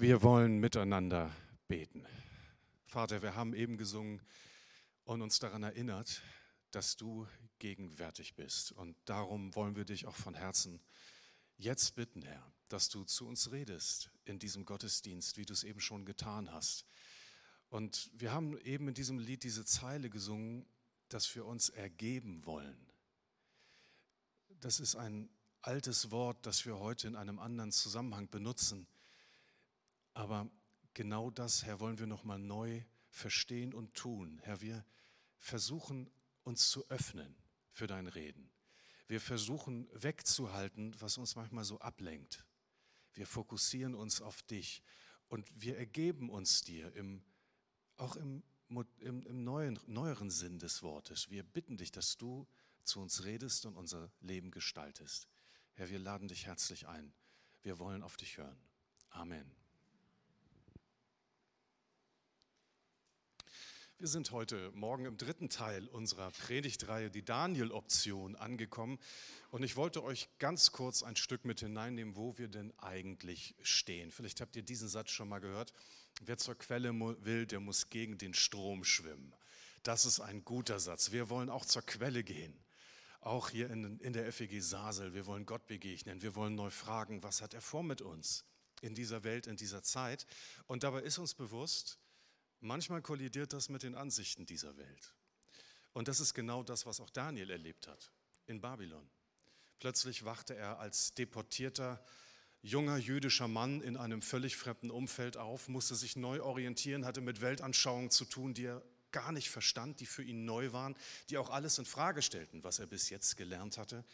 Wir wollen miteinander beten. Vater, wir haben eben gesungen und uns daran erinnert, dass du gegenwärtig bist. Und darum wollen wir dich auch von Herzen jetzt bitten, Herr, dass du zu uns redest in diesem Gottesdienst, wie du es eben schon getan hast. Und wir haben eben in diesem Lied diese Zeile gesungen, dass wir uns ergeben wollen. Das ist ein altes Wort, das wir heute in einem anderen Zusammenhang benutzen. Aber genau das, Herr, wollen wir nochmal neu verstehen und tun. Herr, wir versuchen uns zu öffnen für dein Reden. Wir versuchen wegzuhalten, was uns manchmal so ablenkt. Wir fokussieren uns auf dich und wir ergeben uns dir im, auch im, im, im neuen, neueren Sinn des Wortes. Wir bitten dich, dass du zu uns redest und unser Leben gestaltest. Herr, wir laden dich herzlich ein. Wir wollen auf dich hören. Amen. Wir sind heute Morgen im dritten Teil unserer Predigtreihe, die Daniel-Option, angekommen. Und ich wollte euch ganz kurz ein Stück mit hineinnehmen, wo wir denn eigentlich stehen. Vielleicht habt ihr diesen Satz schon mal gehört. Wer zur Quelle will, der muss gegen den Strom schwimmen. Das ist ein guter Satz. Wir wollen auch zur Quelle gehen. Auch hier in, in der FEG Sasel. Wir wollen Gott begegnen. Wir wollen neu fragen, was hat er vor mit uns in dieser Welt, in dieser Zeit. Und dabei ist uns bewusst, Manchmal kollidiert das mit den Ansichten dieser Welt. Und das ist genau das, was auch Daniel erlebt hat in Babylon. Plötzlich wachte er als deportierter junger jüdischer Mann in einem völlig fremden Umfeld auf, musste sich neu orientieren, hatte mit Weltanschauungen zu tun, die er gar nicht verstand, die für ihn neu waren, die auch alles in Frage stellten, was er bis jetzt gelernt hatte.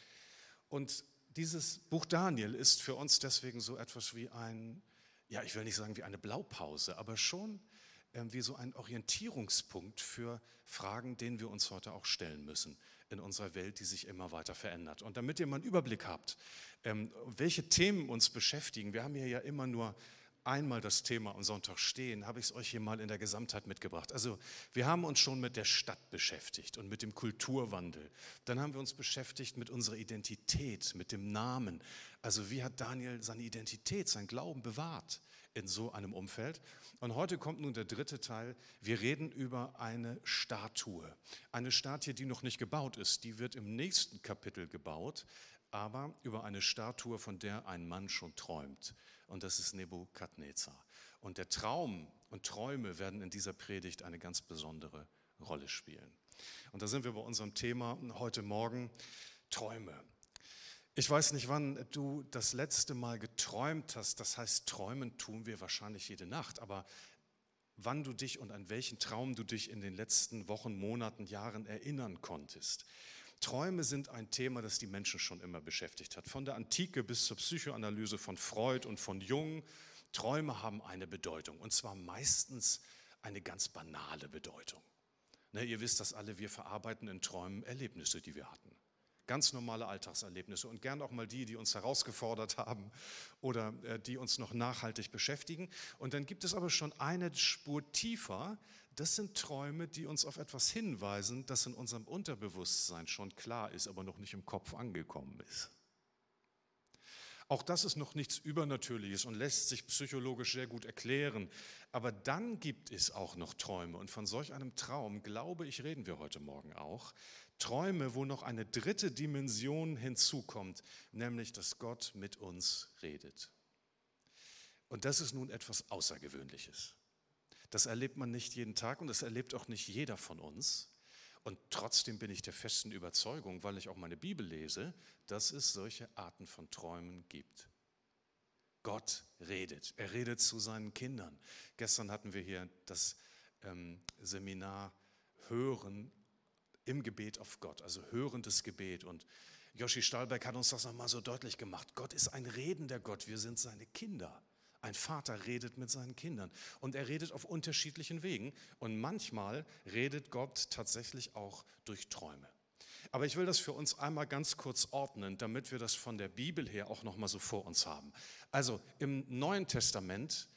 Und dieses Buch Daniel ist für uns deswegen so etwas wie ein, ja, ich will nicht sagen wie eine Blaupause, aber schon wie so ein Orientierungspunkt für Fragen, denen wir uns heute auch stellen müssen in unserer Welt, die sich immer weiter verändert. Und damit ihr mal einen Überblick habt, ähm, welche Themen uns beschäftigen, wir haben hier ja immer nur einmal das Thema am Sonntag stehen, habe ich es euch hier mal in der Gesamtheit mitgebracht. Also wir haben uns schon mit der Stadt beschäftigt und mit dem Kulturwandel. Dann haben wir uns beschäftigt mit unserer Identität, mit dem Namen. Also wie hat Daniel seine Identität, sein Glauben bewahrt in so einem Umfeld? Und heute kommt nun der dritte Teil. Wir reden über eine Statue. Eine Statue, die noch nicht gebaut ist. Die wird im nächsten Kapitel gebaut, aber über eine Statue, von der ein Mann schon träumt. Und das ist Nebukadnezar. Und der Traum und Träume werden in dieser Predigt eine ganz besondere Rolle spielen. Und da sind wir bei unserem Thema heute Morgen, Träume. Ich weiß nicht, wann du das letzte Mal geträumt hast. Das heißt, träumen tun wir wahrscheinlich jede Nacht. Aber wann du dich und an welchen Traum du dich in den letzten Wochen, Monaten, Jahren erinnern konntest. Träume sind ein Thema, das die Menschen schon immer beschäftigt hat. Von der Antike bis zur Psychoanalyse von Freud und von Jung. Träume haben eine Bedeutung. Und zwar meistens eine ganz banale Bedeutung. Ne, ihr wisst das alle, wir verarbeiten in Träumen Erlebnisse, die wir hatten. Ganz normale Alltagserlebnisse und gern auch mal die, die uns herausgefordert haben oder äh, die uns noch nachhaltig beschäftigen. Und dann gibt es aber schon eine Spur tiefer. Das sind Träume, die uns auf etwas hinweisen, das in unserem Unterbewusstsein schon klar ist, aber noch nicht im Kopf angekommen ist. Auch das ist noch nichts Übernatürliches und lässt sich psychologisch sehr gut erklären. Aber dann gibt es auch noch Träume. Und von solch einem Traum, glaube ich, reden wir heute Morgen auch. Träume, wo noch eine dritte Dimension hinzukommt, nämlich dass Gott mit uns redet. Und das ist nun etwas Außergewöhnliches. Das erlebt man nicht jeden Tag und das erlebt auch nicht jeder von uns. Und trotzdem bin ich der festen Überzeugung, weil ich auch meine Bibel lese, dass es solche Arten von Träumen gibt. Gott redet. Er redet zu seinen Kindern. Gestern hatten wir hier das ähm, Seminar Hören im Gebet auf Gott, also hörendes Gebet. Und Joshi Stahlberg hat uns das nochmal so deutlich gemacht. Gott ist ein redender Gott, wir sind seine Kinder. Ein Vater redet mit seinen Kindern und er redet auf unterschiedlichen Wegen und manchmal redet Gott tatsächlich auch durch Träume. Aber ich will das für uns einmal ganz kurz ordnen, damit wir das von der Bibel her auch noch mal so vor uns haben. Also im Neuen Testament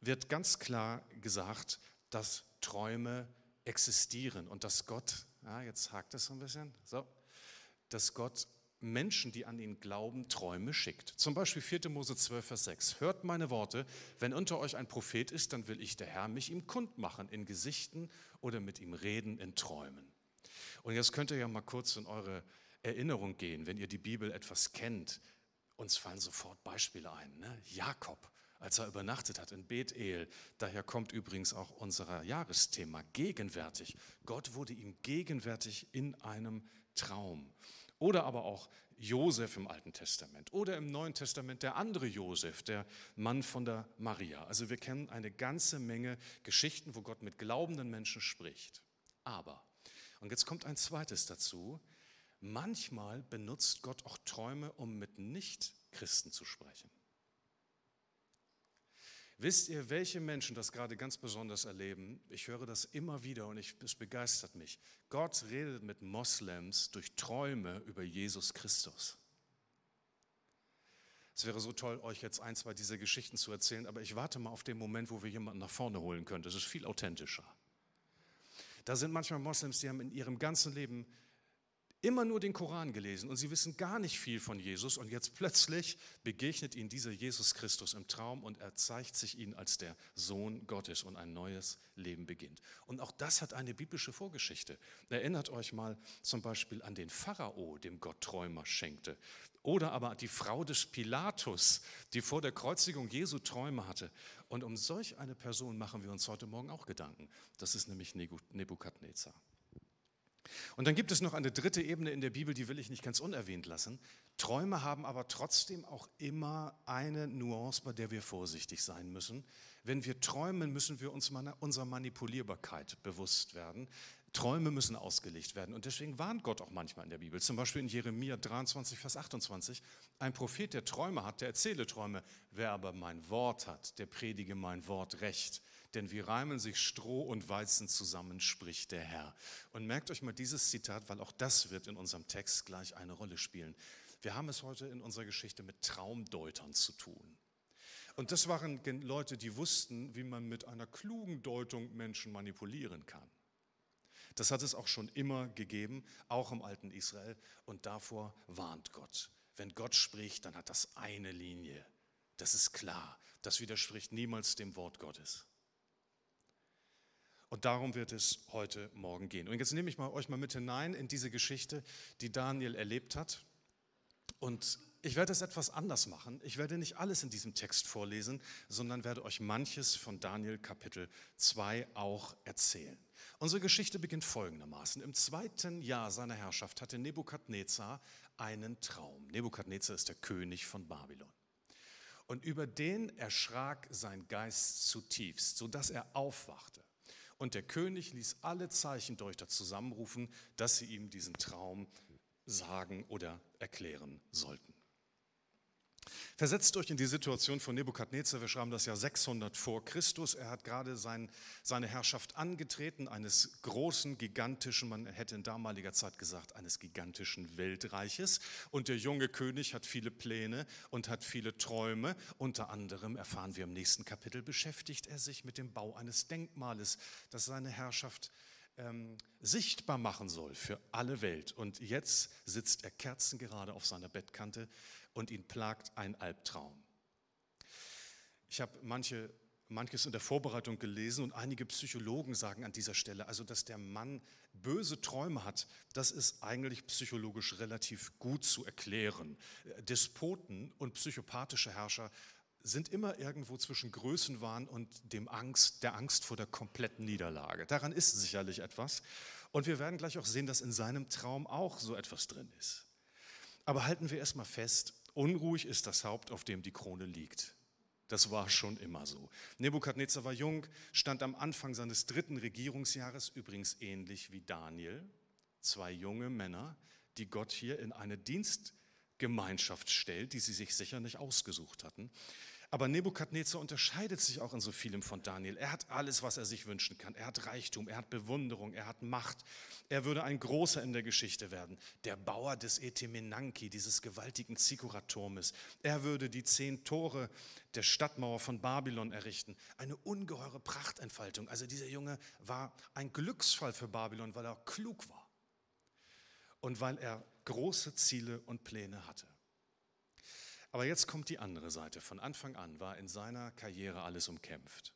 wird ganz klar gesagt, dass Träume existieren und dass Gott ja, jetzt hakt es so ein bisschen. So, dass Gott Menschen, die an ihn glauben, Träume schickt. Zum Beispiel 4. Mose 12, Vers 6. Hört meine Worte, wenn unter euch ein Prophet ist, dann will ich, der Herr, mich ihm kundmachen in Gesichten oder mit ihm reden in Träumen. Und jetzt könnt ihr ja mal kurz in eure Erinnerung gehen, wenn ihr die Bibel etwas kennt. Uns fallen sofort Beispiele ein. Ne? Jakob, als er übernachtet hat in Bethel. Daher kommt übrigens auch unser Jahresthema gegenwärtig. Gott wurde ihm gegenwärtig in einem Traum. Oder aber auch Josef im Alten Testament oder im Neuen Testament der andere Josef, der Mann von der Maria. Also wir kennen eine ganze Menge Geschichten, wo Gott mit glaubenden Menschen spricht. Aber, und jetzt kommt ein zweites dazu, manchmal benutzt Gott auch Träume, um mit Nicht-Christen zu sprechen. Wisst ihr, welche Menschen das gerade ganz besonders erleben? Ich höre das immer wieder und ich, es begeistert mich. Gott redet mit Moslems durch Träume über Jesus Christus. Es wäre so toll, euch jetzt ein, zwei dieser Geschichten zu erzählen, aber ich warte mal auf den Moment, wo wir jemanden nach vorne holen können. Das ist viel authentischer. Da sind manchmal Moslems, die haben in ihrem ganzen Leben immer nur den Koran gelesen und sie wissen gar nicht viel von Jesus und jetzt plötzlich begegnet ihnen dieser Jesus Christus im Traum und er zeigt sich ihnen als der Sohn Gottes und ein neues Leben beginnt. Und auch das hat eine biblische Vorgeschichte. Erinnert euch mal zum Beispiel an den Pharao, dem Gott Träumer schenkte. Oder aber die Frau des Pilatus, die vor der Kreuzigung Jesu Träume hatte. Und um solch eine Person machen wir uns heute Morgen auch Gedanken. Das ist nämlich Nebukadnezar. Und dann gibt es noch eine dritte Ebene in der Bibel, die will ich nicht ganz unerwähnt lassen. Träume haben aber trotzdem auch immer eine Nuance, bei der wir vorsichtig sein müssen. Wenn wir träumen, müssen wir uns unserer Manipulierbarkeit bewusst werden. Träume müssen ausgelegt werden. Und deswegen warnt Gott auch manchmal in der Bibel. Zum Beispiel in Jeremia 23, Vers 28. Ein Prophet, der Träume hat, der erzähle Träume. Wer aber mein Wort hat, der predige mein Wort recht denn wie reimen sich Stroh und Weizen zusammen, spricht der Herr. Und merkt euch mal dieses Zitat, weil auch das wird in unserem Text gleich eine Rolle spielen. Wir haben es heute in unserer Geschichte mit Traumdeutern zu tun. Und das waren Leute, die wussten, wie man mit einer klugen Deutung Menschen manipulieren kann. Das hat es auch schon immer gegeben, auch im alten Israel. Und davor warnt Gott. Wenn Gott spricht, dann hat das eine Linie. Das ist klar. Das widerspricht niemals dem Wort Gottes. Und darum wird es heute Morgen gehen. Und jetzt nehme ich mal, euch mal mit hinein in diese Geschichte, die Daniel erlebt hat. Und ich werde es etwas anders machen. Ich werde nicht alles in diesem Text vorlesen, sondern werde euch manches von Daniel Kapitel 2 auch erzählen. Unsere Geschichte beginnt folgendermaßen. Im zweiten Jahr seiner Herrschaft hatte Nebukadnezar einen Traum. Nebukadnezar ist der König von Babylon. Und über den erschrak sein Geist zutiefst, sodass er aufwachte. Und der König ließ alle Zeichendeuter zusammenrufen, dass sie ihm diesen Traum sagen oder erklären sollten. Versetzt euch in die Situation von Nebukadnezar. Wir schreiben das Jahr 600 vor Christus. Er hat gerade sein, seine Herrschaft angetreten, eines großen, gigantischen, man hätte in damaliger Zeit gesagt, eines gigantischen Weltreiches. Und der junge König hat viele Pläne und hat viele Träume. Unter anderem erfahren wir im nächsten Kapitel, beschäftigt er sich mit dem Bau eines Denkmales, das seine Herrschaft ähm, sichtbar machen soll für alle Welt. Und jetzt sitzt er kerzengerade auf seiner Bettkante und ihn plagt ein Albtraum. Ich habe manche, manches in der Vorbereitung gelesen und einige Psychologen sagen an dieser Stelle, also dass der Mann böse Träume hat, das ist eigentlich psychologisch relativ gut zu erklären. Despoten und psychopathische Herrscher sind immer irgendwo zwischen Größenwahn und dem Angst, der Angst vor der kompletten Niederlage. Daran ist sicherlich etwas. Und wir werden gleich auch sehen, dass in seinem Traum auch so etwas drin ist. Aber halten wir erstmal fest, Unruhig ist das Haupt, auf dem die Krone liegt. Das war schon immer so. Nebukadnezar war jung, stand am Anfang seines dritten Regierungsjahres, übrigens ähnlich wie Daniel. Zwei junge Männer, die Gott hier in eine Dienstgemeinschaft stellt, die sie sich sicher nicht ausgesucht hatten. Aber Nebukadnezar unterscheidet sich auch in so vielem von Daniel. Er hat alles, was er sich wünschen kann. Er hat Reichtum, er hat Bewunderung, er hat Macht. Er würde ein Großer in der Geschichte werden. Der Bauer des Etemenanki, dieses gewaltigen Zikkurat-Turmes. Er würde die zehn Tore der Stadtmauer von Babylon errichten. Eine ungeheure Prachtentfaltung. Also dieser Junge war ein Glücksfall für Babylon, weil er klug war. Und weil er große Ziele und Pläne hatte. Aber jetzt kommt die andere Seite. Von Anfang an war in seiner Karriere alles umkämpft.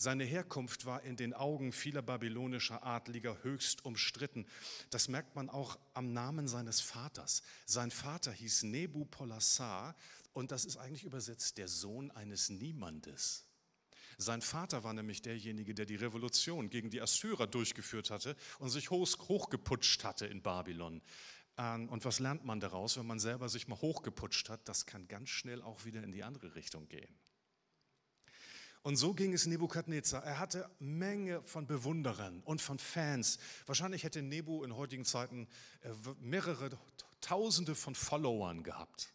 Seine Herkunft war in den Augen vieler babylonischer Adliger höchst umstritten. Das merkt man auch am Namen seines Vaters. Sein Vater hieß Nebupolassar und das ist eigentlich übersetzt der Sohn eines Niemandes. Sein Vater war nämlich derjenige, der die Revolution gegen die Assyrer durchgeführt hatte und sich hochgeputscht hatte in Babylon. Und was lernt man daraus, wenn man selber sich mal hochgeputscht hat? Das kann ganz schnell auch wieder in die andere Richtung gehen. Und so ging es Nebukadnezar. Er hatte Menge von Bewunderern und von Fans. Wahrscheinlich hätte Nebu in heutigen Zeiten äh, mehrere Tausende von Followern gehabt,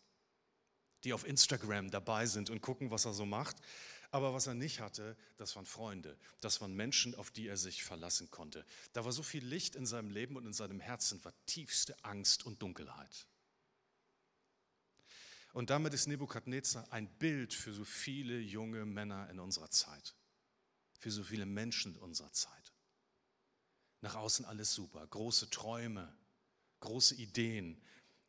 die auf Instagram dabei sind und gucken, was er so macht. Aber was er nicht hatte, das waren Freunde. Das waren Menschen, auf die er sich verlassen konnte. Da war so viel Licht in seinem Leben und in seinem Herzen war tiefste Angst und Dunkelheit. Und damit ist Nebukadnezar ein Bild für so viele junge Männer in unserer Zeit, für so viele Menschen in unserer Zeit. Nach außen alles super, große Träume, große Ideen,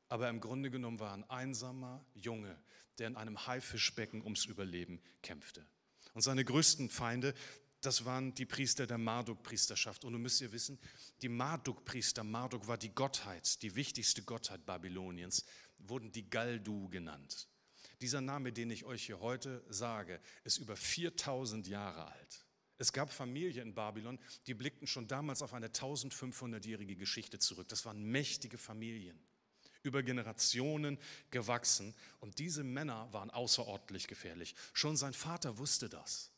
aber im Grunde genommen war ein einsamer Junge, der in einem Haifischbecken ums Überleben kämpfte. Und seine größten Feinde, das waren die Priester der Marduk-Priesterschaft. Und du müsst ihr wissen, die Marduk-Priester, Marduk war die Gottheit, die wichtigste Gottheit Babyloniens wurden die Galdu genannt. Dieser Name, den ich euch hier heute sage, ist über 4000 Jahre alt. Es gab Familien in Babylon, die blickten schon damals auf eine 1500-jährige Geschichte zurück. Das waren mächtige Familien, über Generationen gewachsen. Und diese Männer waren außerordentlich gefährlich. Schon sein Vater wusste das.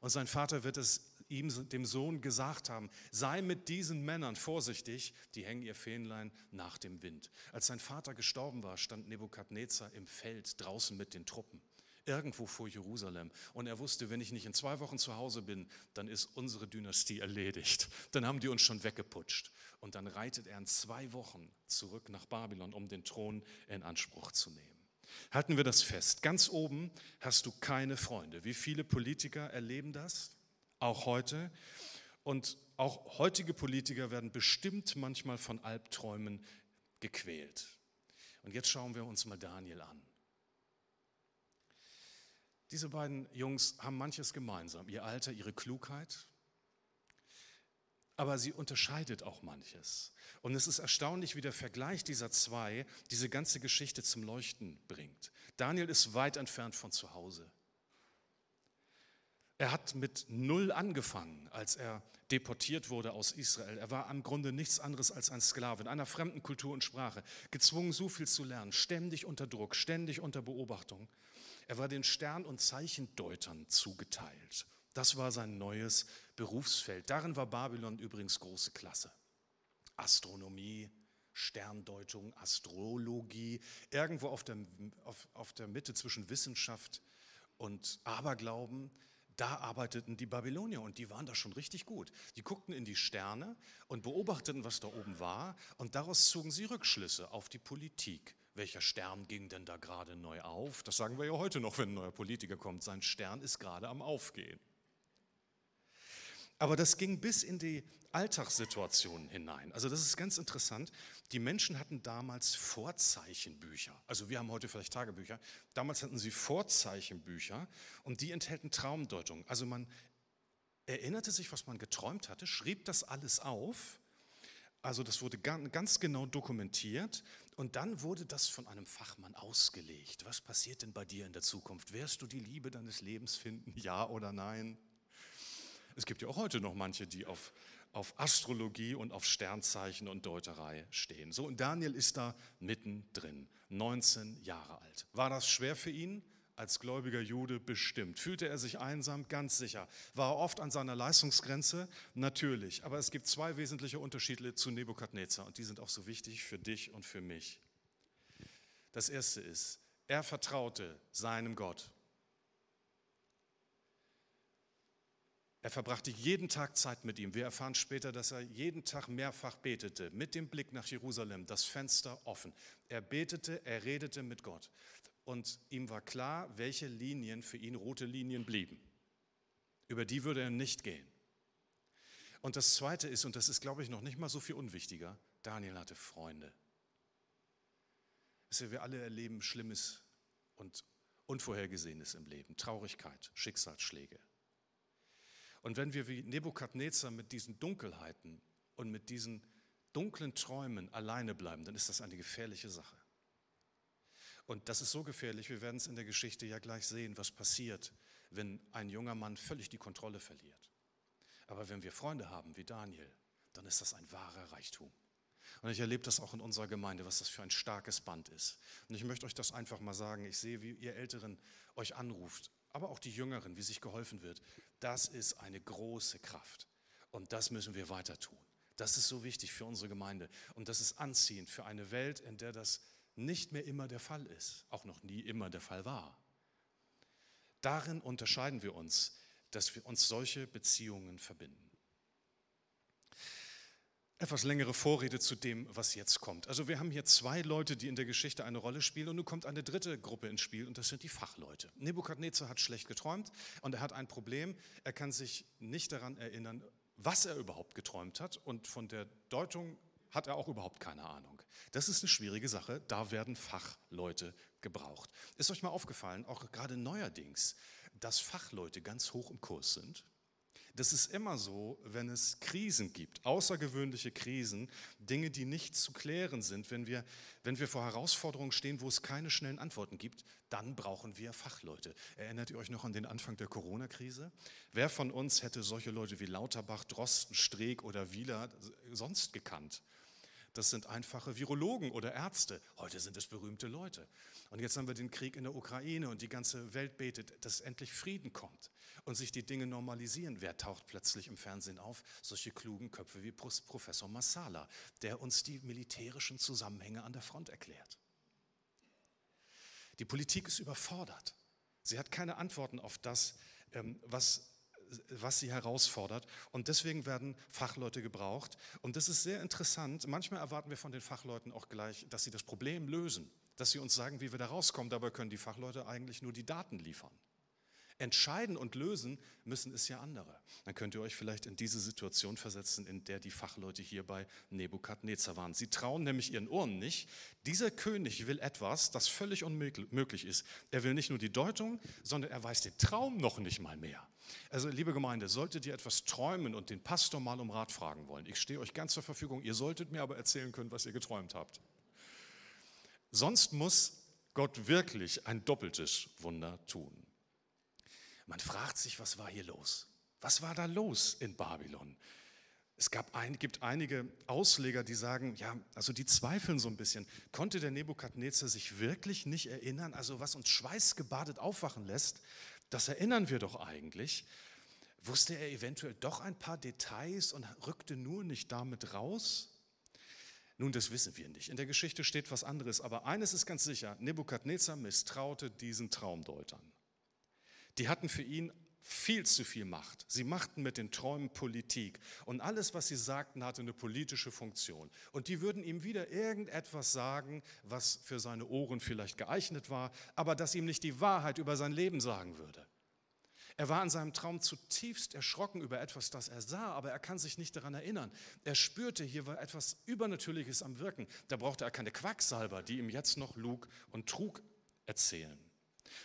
Und sein Vater wird es ihm, dem Sohn, gesagt haben, sei mit diesen Männern vorsichtig, die hängen ihr Fähnlein nach dem Wind. Als sein Vater gestorben war, stand Nebukadnezar im Feld draußen mit den Truppen, irgendwo vor Jerusalem. Und er wusste, wenn ich nicht in zwei Wochen zu Hause bin, dann ist unsere Dynastie erledigt. Dann haben die uns schon weggeputscht. Und dann reitet er in zwei Wochen zurück nach Babylon, um den Thron in Anspruch zu nehmen. Halten wir das fest. Ganz oben hast du keine Freunde. Wie viele Politiker erleben das? auch heute. Und auch heutige Politiker werden bestimmt manchmal von Albträumen gequält. Und jetzt schauen wir uns mal Daniel an. Diese beiden Jungs haben manches gemeinsam, ihr Alter, ihre Klugheit, aber sie unterscheidet auch manches. Und es ist erstaunlich, wie der Vergleich dieser zwei diese ganze Geschichte zum Leuchten bringt. Daniel ist weit entfernt von zu Hause. Er hat mit Null angefangen, als er deportiert wurde aus Israel. Er war im Grunde nichts anderes als ein Sklave in einer fremden Kultur und Sprache, gezwungen, so viel zu lernen, ständig unter Druck, ständig unter Beobachtung. Er war den Stern- und Zeichendeutern zugeteilt. Das war sein neues Berufsfeld. Darin war Babylon übrigens große Klasse. Astronomie, Sterndeutung, Astrologie, irgendwo auf der, auf, auf der Mitte zwischen Wissenschaft und Aberglauben da arbeiteten die Babylonier und die waren da schon richtig gut. Die guckten in die Sterne und beobachteten, was da oben war und daraus zogen sie Rückschlüsse auf die Politik. Welcher Stern ging denn da gerade neu auf? Das sagen wir ja heute noch, wenn ein neuer Politiker kommt. Sein Stern ist gerade am Aufgehen. Aber das ging bis in die Alltagssituationen hinein. Also das ist ganz interessant. Die Menschen hatten damals Vorzeichenbücher. Also wir haben heute vielleicht Tagebücher. Damals hatten sie Vorzeichenbücher und die enthalten Traumdeutungen. Also man erinnerte sich, was man geträumt hatte, schrieb das alles auf. Also das wurde ganz genau dokumentiert und dann wurde das von einem Fachmann ausgelegt. Was passiert denn bei dir in der Zukunft? Wirst du die Liebe deines Lebens finden? Ja oder nein? Es gibt ja auch heute noch manche, die auf, auf Astrologie und auf Sternzeichen und Deuterei stehen. So, und Daniel ist da mittendrin, 19 Jahre alt. War das schwer für ihn? Als gläubiger Jude bestimmt. Fühlte er sich einsam? Ganz sicher. War er oft an seiner Leistungsgrenze? Natürlich. Aber es gibt zwei wesentliche Unterschiede zu Nebukadnezar und die sind auch so wichtig für dich und für mich. Das erste ist, er vertraute seinem Gott Er verbrachte jeden Tag Zeit mit ihm. Wir erfahren später, dass er jeden Tag mehrfach betete, mit dem Blick nach Jerusalem, das Fenster offen. Er betete, er redete mit Gott. Und ihm war klar, welche Linien für ihn rote Linien blieben. Über die würde er nicht gehen. Und das Zweite ist, und das ist, glaube ich, noch nicht mal so viel unwichtiger, Daniel hatte Freunde. wir alle erleben Schlimmes und Unvorhergesehenes im Leben, Traurigkeit, Schicksalsschläge. Und wenn wir wie Nebukadnezar mit diesen Dunkelheiten und mit diesen dunklen Träumen alleine bleiben, dann ist das eine gefährliche Sache. Und das ist so gefährlich, wir werden es in der Geschichte ja gleich sehen, was passiert, wenn ein junger Mann völlig die Kontrolle verliert. Aber wenn wir Freunde haben wie Daniel, dann ist das ein wahrer Reichtum. Und ich erlebe das auch in unserer Gemeinde, was das für ein starkes Band ist. Und ich möchte euch das einfach mal sagen. Ich sehe, wie ihr Älteren euch anruft, aber auch die Jüngeren, wie sich geholfen wird. Das ist eine große Kraft. Und das müssen wir weiter tun. Das ist so wichtig für unsere Gemeinde. Und das ist anziehend für eine Welt, in der das nicht mehr immer der Fall ist, auch noch nie immer der Fall war. Darin unterscheiden wir uns, dass wir uns solche Beziehungen verbinden. Etwas längere Vorrede zu dem, was jetzt kommt. Also wir haben hier zwei Leute, die in der Geschichte eine Rolle spielen und nun kommt eine dritte Gruppe ins Spiel und das sind die Fachleute. Nebukadnezar hat schlecht geträumt und er hat ein Problem. Er kann sich nicht daran erinnern, was er überhaupt geträumt hat und von der Deutung hat er auch überhaupt keine Ahnung. Das ist eine schwierige Sache, da werden Fachleute gebraucht. Ist euch mal aufgefallen, auch gerade neuerdings, dass Fachleute ganz hoch im Kurs sind? Das ist immer so, wenn es Krisen gibt, außergewöhnliche Krisen, Dinge, die nicht zu klären sind. Wenn wir, wenn wir vor Herausforderungen stehen, wo es keine schnellen Antworten gibt, dann brauchen wir Fachleute. Erinnert ihr euch noch an den Anfang der Corona-Krise? Wer von uns hätte solche Leute wie Lauterbach, Drosten, Streeck oder Wieler sonst gekannt? Das sind einfache Virologen oder Ärzte. Heute sind es berühmte Leute. Und jetzt haben wir den Krieg in der Ukraine und die ganze Welt betet, dass endlich Frieden kommt und sich die Dinge normalisieren. Wer taucht plötzlich im Fernsehen auf? Solche klugen Köpfe wie Professor Massala, der uns die militärischen Zusammenhänge an der Front erklärt. Die Politik ist überfordert. Sie hat keine Antworten auf das, ähm, was was sie herausfordert. Und deswegen werden Fachleute gebraucht. Und das ist sehr interessant. Manchmal erwarten wir von den Fachleuten auch gleich, dass sie das Problem lösen, dass sie uns sagen, wie wir da rauskommen. Dabei können die Fachleute eigentlich nur die Daten liefern. Entscheiden und lösen müssen es ja andere. Dann könnt ihr euch vielleicht in diese Situation versetzen, in der die Fachleute hier bei Nebukadnezar waren. Sie trauen nämlich ihren Ohren nicht. Dieser König will etwas, das völlig unmöglich ist. Er will nicht nur die Deutung, sondern er weiß den Traum noch nicht mal mehr. Also, liebe Gemeinde, solltet ihr etwas träumen und den Pastor mal um Rat fragen wollen, ich stehe euch ganz zur Verfügung, ihr solltet mir aber erzählen können, was ihr geträumt habt. Sonst muss Gott wirklich ein doppeltes Wunder tun. Man fragt sich, was war hier los? Was war da los in Babylon? Es gab ein, gibt einige Ausleger, die sagen, ja, also die zweifeln so ein bisschen. Konnte der Nebukadnezar sich wirklich nicht erinnern? Also was uns schweißgebadet aufwachen lässt, das erinnern wir doch eigentlich. Wusste er eventuell doch ein paar Details und rückte nur nicht damit raus? Nun, das wissen wir nicht. In der Geschichte steht was anderes, aber eines ist ganz sicher, Nebukadnezar misstraute diesen Traumdeutern. Die hatten für ihn viel zu viel Macht. Sie machten mit den Träumen Politik und alles, was sie sagten, hatte eine politische Funktion. Und die würden ihm wieder irgendetwas sagen, was für seine Ohren vielleicht geeignet war, aber das ihm nicht die Wahrheit über sein Leben sagen würde. Er war in seinem Traum zutiefst erschrocken über etwas, das er sah, aber er kann sich nicht daran erinnern. Er spürte, hier war etwas Übernatürliches am Wirken. Da brauchte er keine Quacksalber, die ihm jetzt noch Lug und Trug erzählen.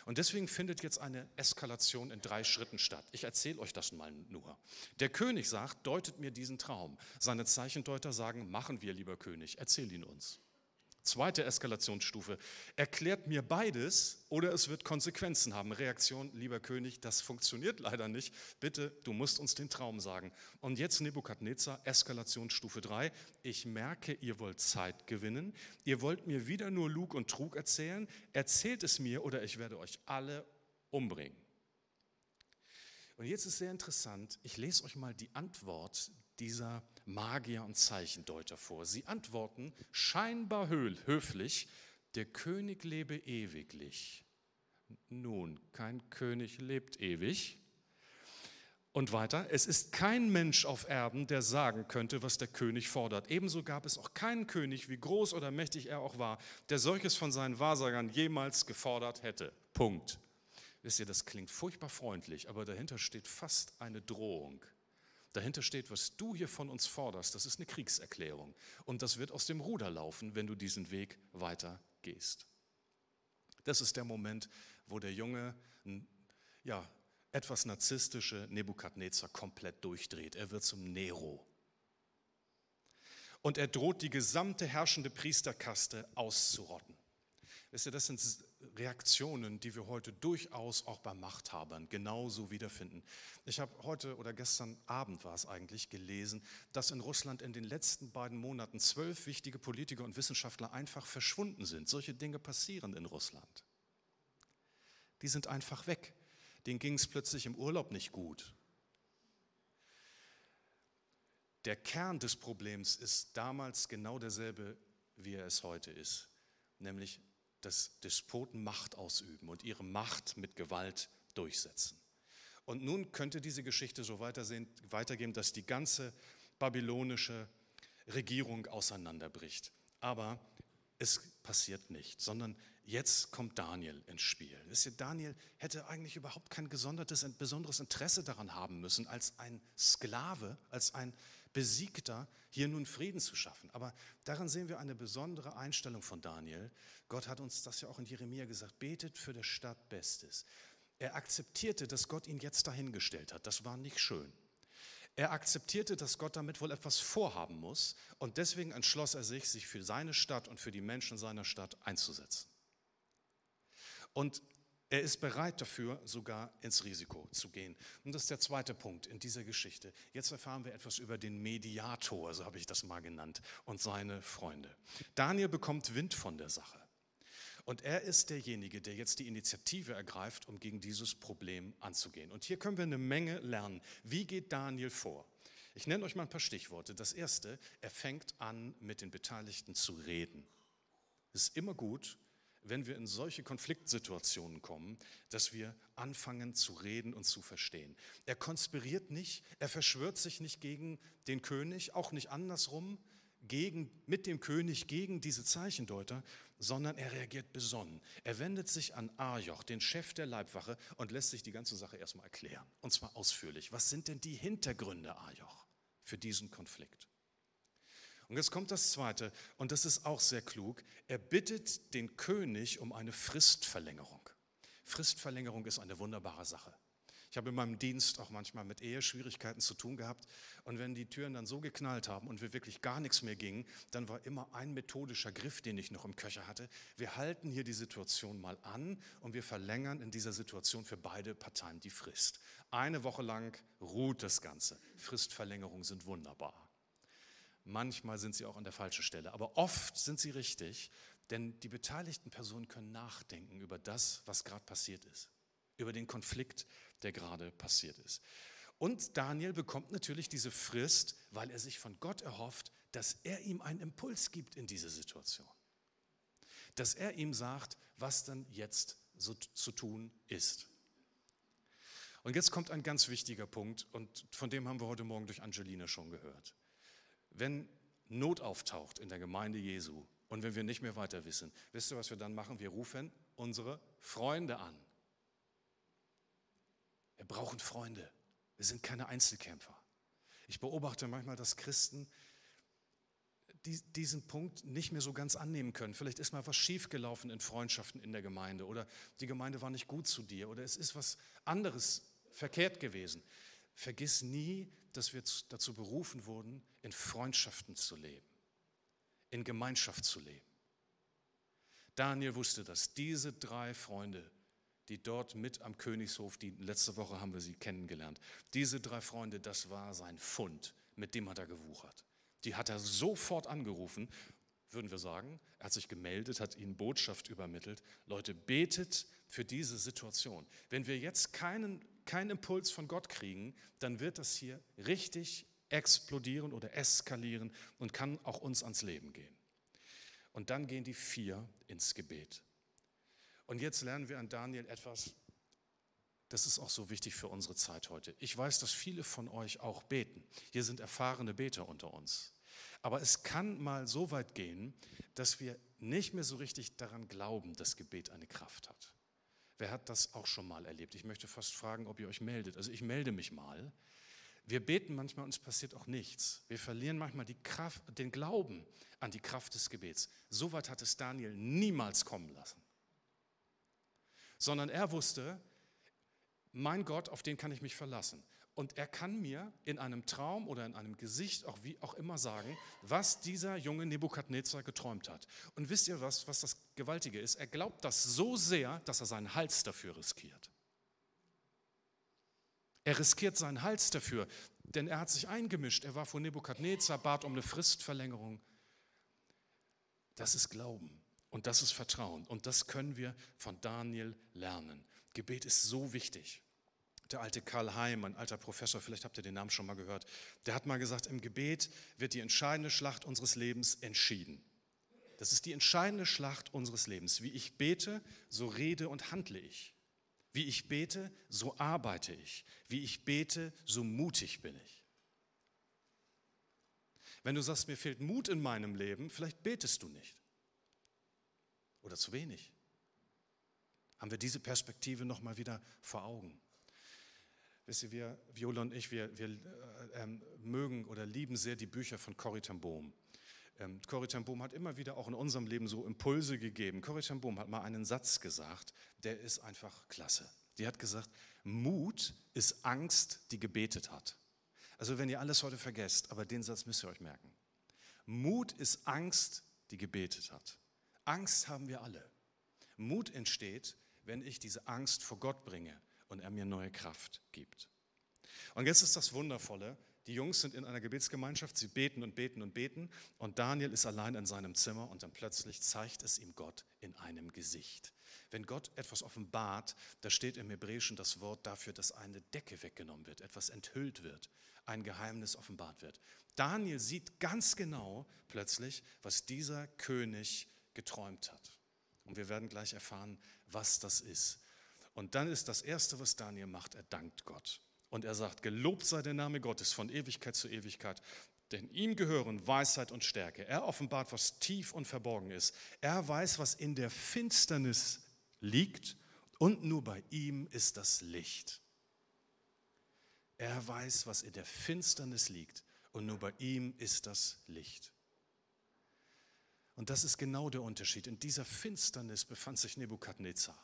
Und deswegen findet jetzt eine Eskalation in drei Schritten statt. Ich erzähle euch das mal nur. Der König sagt, deutet mir diesen Traum. Seine Zeichendeuter sagen, machen wir, lieber König, erzähl ihn uns. Zweite Eskalationsstufe. Erklärt mir beides oder es wird Konsequenzen haben. Reaktion, lieber König, das funktioniert leider nicht. Bitte, du musst uns den Traum sagen. Und jetzt Nebukadnezar, Eskalationsstufe 3. Ich merke, ihr wollt Zeit gewinnen. Ihr wollt mir wieder nur Lug und Trug erzählen. Erzählt es mir oder ich werde euch alle umbringen. Und jetzt ist sehr interessant, ich lese euch mal die Antwort dieser Magier und Zeichendeuter vor. Sie antworten scheinbar höflich, der König lebe ewiglich. Nun, kein König lebt ewig. Und weiter, es ist kein Mensch auf Erden, der sagen könnte, was der König fordert. Ebenso gab es auch keinen König, wie groß oder mächtig er auch war, der solches von seinen Wahrsagern jemals gefordert hätte. Punkt. Wisst ihr, das klingt furchtbar freundlich, aber dahinter steht fast eine Drohung. Dahinter steht, was du hier von uns forderst, das ist eine Kriegserklärung. Und das wird aus dem Ruder laufen, wenn du diesen Weg weiter gehst. Das ist der Moment, wo der junge, ja, etwas narzisstische Nebukadnezar komplett durchdreht. Er wird zum Nero. Und er droht die gesamte herrschende Priesterkaste auszurotten. Wisst ihr, das sind Reaktionen, die wir heute durchaus auch bei Machthabern genauso wiederfinden. Ich habe heute oder gestern Abend war es eigentlich gelesen, dass in Russland in den letzten beiden Monaten zwölf wichtige Politiker und Wissenschaftler einfach verschwunden sind. Solche Dinge passieren in Russland. Die sind einfach weg. Denen ging es plötzlich im Urlaub nicht gut. Der Kern des Problems ist damals genau derselbe, wie er es heute ist, nämlich dass Despoten Macht ausüben und ihre Macht mit Gewalt durchsetzen. Und nun könnte diese Geschichte so weitergehen, dass die ganze babylonische Regierung auseinanderbricht. Aber es passiert nicht, sondern jetzt kommt Daniel ins Spiel. Daniel hätte eigentlich überhaupt kein gesondertes, besonderes Interesse daran haben müssen, als ein Sklave, als ein Besiegter hier nun Frieden zu schaffen. Aber daran sehen wir eine besondere Einstellung von Daniel. Gott hat uns das ja auch in Jeremia gesagt, betet für der Stadt Bestes. Er akzeptierte, dass Gott ihn jetzt dahingestellt hat. Das war nicht schön. Er akzeptierte, dass Gott damit wohl etwas vorhaben muss und deswegen entschloss er sich, sich für seine Stadt und für die Menschen seiner Stadt einzusetzen. Und er ist bereit dafür, sogar ins Risiko zu gehen. Und das ist der zweite Punkt in dieser Geschichte. Jetzt erfahren wir etwas über den Mediator, so habe ich das mal genannt, und seine Freunde. Daniel bekommt Wind von der Sache. Und er ist derjenige, der jetzt die Initiative ergreift, um gegen dieses Problem anzugehen. Und hier können wir eine Menge lernen. Wie geht Daniel vor? Ich nenne euch mal ein paar Stichworte. Das erste, er fängt an, mit den Beteiligten zu reden. Es ist immer gut, wenn wir in solche Konfliktsituationen kommen, dass wir anfangen zu reden und zu verstehen. Er konspiriert nicht, er verschwört sich nicht gegen den König, auch nicht andersrum, gegen, mit dem König gegen diese Zeichendeuter, sondern er reagiert besonnen. Er wendet sich an Arjoch, den Chef der Leibwache, und lässt sich die ganze Sache erstmal erklären. Und zwar ausführlich. Was sind denn die Hintergründe, Arjoch, für diesen Konflikt? Und jetzt kommt das Zweite, und das ist auch sehr klug. Er bittet den König um eine Fristverlängerung. Fristverlängerung ist eine wunderbare Sache. Ich habe in meinem Dienst auch manchmal mit Eheschwierigkeiten zu tun gehabt. Und wenn die Türen dann so geknallt haben und wir wirklich gar nichts mehr gingen, dann war immer ein methodischer Griff, den ich noch im Köcher hatte. Wir halten hier die Situation mal an und wir verlängern in dieser Situation für beide Parteien die Frist. Eine Woche lang ruht das Ganze. Fristverlängerungen sind wunderbar. Manchmal sind sie auch an der falschen Stelle, aber oft sind sie richtig, denn die beteiligten Personen können nachdenken über das, was gerade passiert ist, über den Konflikt, der gerade passiert ist. Und Daniel bekommt natürlich diese Frist, weil er sich von Gott erhofft, dass er ihm einen Impuls gibt in diese Situation. Dass er ihm sagt, was dann jetzt so zu tun ist. Und jetzt kommt ein ganz wichtiger Punkt und von dem haben wir heute Morgen durch Angelina schon gehört. Wenn Not auftaucht in der Gemeinde Jesu und wenn wir nicht mehr weiter wissen, wisst ihr, was wir dann machen? Wir rufen unsere Freunde an. Wir brauchen Freunde. Wir sind keine Einzelkämpfer. Ich beobachte manchmal, dass Christen diesen Punkt nicht mehr so ganz annehmen können. Vielleicht ist mal was schiefgelaufen in Freundschaften in der Gemeinde oder die Gemeinde war nicht gut zu dir oder es ist was anderes verkehrt gewesen. Vergiss nie, dass wir dazu berufen wurden, in Freundschaften zu leben, in Gemeinschaft zu leben. Daniel wusste das. Diese drei Freunde, die dort mit am Königshof, die letzte Woche haben wir sie kennengelernt, diese drei Freunde, das war sein Fund, mit dem hat er gewuchert. Die hat er sofort angerufen, würden wir sagen. Er hat sich gemeldet, hat ihnen Botschaft übermittelt. Leute, betet für diese Situation. Wenn wir jetzt keinen keinen Impuls von Gott kriegen, dann wird das hier richtig explodieren oder eskalieren und kann auch uns ans Leben gehen. Und dann gehen die vier ins Gebet. Und jetzt lernen wir an Daniel etwas, das ist auch so wichtig für unsere Zeit heute. Ich weiß, dass viele von euch auch beten. Hier sind erfahrene Beter unter uns. Aber es kann mal so weit gehen, dass wir nicht mehr so richtig daran glauben, dass Gebet eine Kraft hat. Wer hat das auch schon mal erlebt? Ich möchte fast fragen, ob ihr euch meldet. Also ich melde mich mal. Wir beten manchmal und es passiert auch nichts. Wir verlieren manchmal Kraft, den Glauben an die Kraft des Gebets. So weit hat es Daniel niemals kommen lassen. Sondern er wusste, mein Gott, auf den kann ich mich verlassen. Und er kann mir in einem Traum oder in einem Gesicht, auch wie auch immer sagen, was dieser junge Nebukadnezar geträumt hat. Und wisst ihr was, was das Gewaltige ist? Er glaubt das so sehr, dass er seinen Hals dafür riskiert. Er riskiert seinen Hals dafür, denn er hat sich eingemischt. Er war vor Nebukadnezar, bat um eine Fristverlängerung. Das ist Glauben und das ist Vertrauen und das können wir von Daniel lernen. Gebet ist so wichtig. Der alte Karl Heim, ein alter Professor, vielleicht habt ihr den Namen schon mal gehört, der hat mal gesagt, im Gebet wird die entscheidende Schlacht unseres Lebens entschieden. Das ist die entscheidende Schlacht unseres Lebens. Wie ich bete, so rede und handle ich. Wie ich bete, so arbeite ich. Wie ich bete, so mutig bin ich. Wenn du sagst, mir fehlt Mut in meinem Leben, vielleicht betest du nicht. Oder zu wenig. Haben wir diese Perspektive nochmal wieder vor Augen. Wisst ihr, wir, Viola und ich, wir, wir äh, ähm, mögen oder lieben sehr die Bücher von Corrie ten Boom. Ähm, Corrie ten Boom hat immer wieder auch in unserem Leben so Impulse gegeben. Corrie ten Boom hat mal einen Satz gesagt, der ist einfach klasse. Die hat gesagt, Mut ist Angst, die gebetet hat. Also wenn ihr alles heute vergesst, aber den Satz müsst ihr euch merken. Mut ist Angst, die gebetet hat. Angst haben wir alle. Mut entsteht, wenn ich diese Angst vor Gott bringe und er mir neue Kraft gibt. Und jetzt ist das Wundervolle, die Jungs sind in einer Gebetsgemeinschaft, sie beten und beten und beten und Daniel ist allein in seinem Zimmer und dann plötzlich zeigt es ihm Gott in einem Gesicht. Wenn Gott etwas offenbart, da steht im Hebräischen das Wort dafür, dass eine Decke weggenommen wird, etwas enthüllt wird, ein Geheimnis offenbart wird. Daniel sieht ganz genau plötzlich, was dieser König geträumt hat. Und wir werden gleich erfahren, was das ist. Und dann ist das Erste, was Daniel macht, er dankt Gott. Und er sagt, gelobt sei der Name Gottes von Ewigkeit zu Ewigkeit, denn ihm gehören Weisheit und Stärke. Er offenbart, was tief und verborgen ist. Er weiß, was in der Finsternis liegt und nur bei ihm ist das Licht. Er weiß, was in der Finsternis liegt und nur bei ihm ist das Licht. Und das ist genau der Unterschied. In dieser Finsternis befand sich Nebukadnezar.